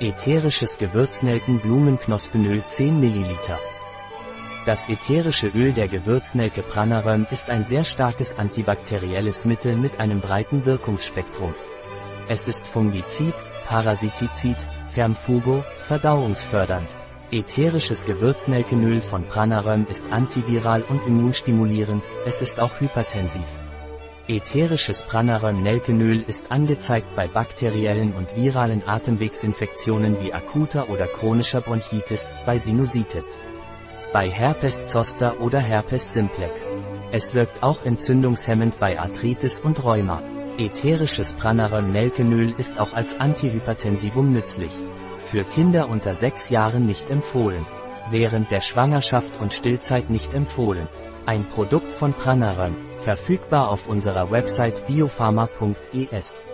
Ätherisches Gewürznelken-Blumenknospenöl 10 ml. Das ätherische Öl der Gewürznelke Pranaröm ist ein sehr starkes antibakterielles Mittel mit einem breiten Wirkungsspektrum. Es ist fungizid, parasitizid, Vermfugo, verdauungsfördernd. Ätherisches Gewürznelkenöl von Pranaröm ist antiviral und immunstimulierend, es ist auch hypertensiv. Ätherisches Pranaröm-Nelkenöl ist angezeigt bei bakteriellen und viralen Atemwegsinfektionen wie akuter oder chronischer Bronchitis, bei Sinusitis. Bei Herpes zoster oder Herpes simplex. Es wirkt auch entzündungshemmend bei Arthritis und Rheuma. Ätherisches Pranaröm-Nelkenöl ist auch als Antihypertensivum nützlich. Für Kinder unter 6 Jahren nicht empfohlen. Während der Schwangerschaft und Stillzeit nicht empfohlen. Ein Produkt von Pranaröm, verfügbar auf unserer Website biopharma.es.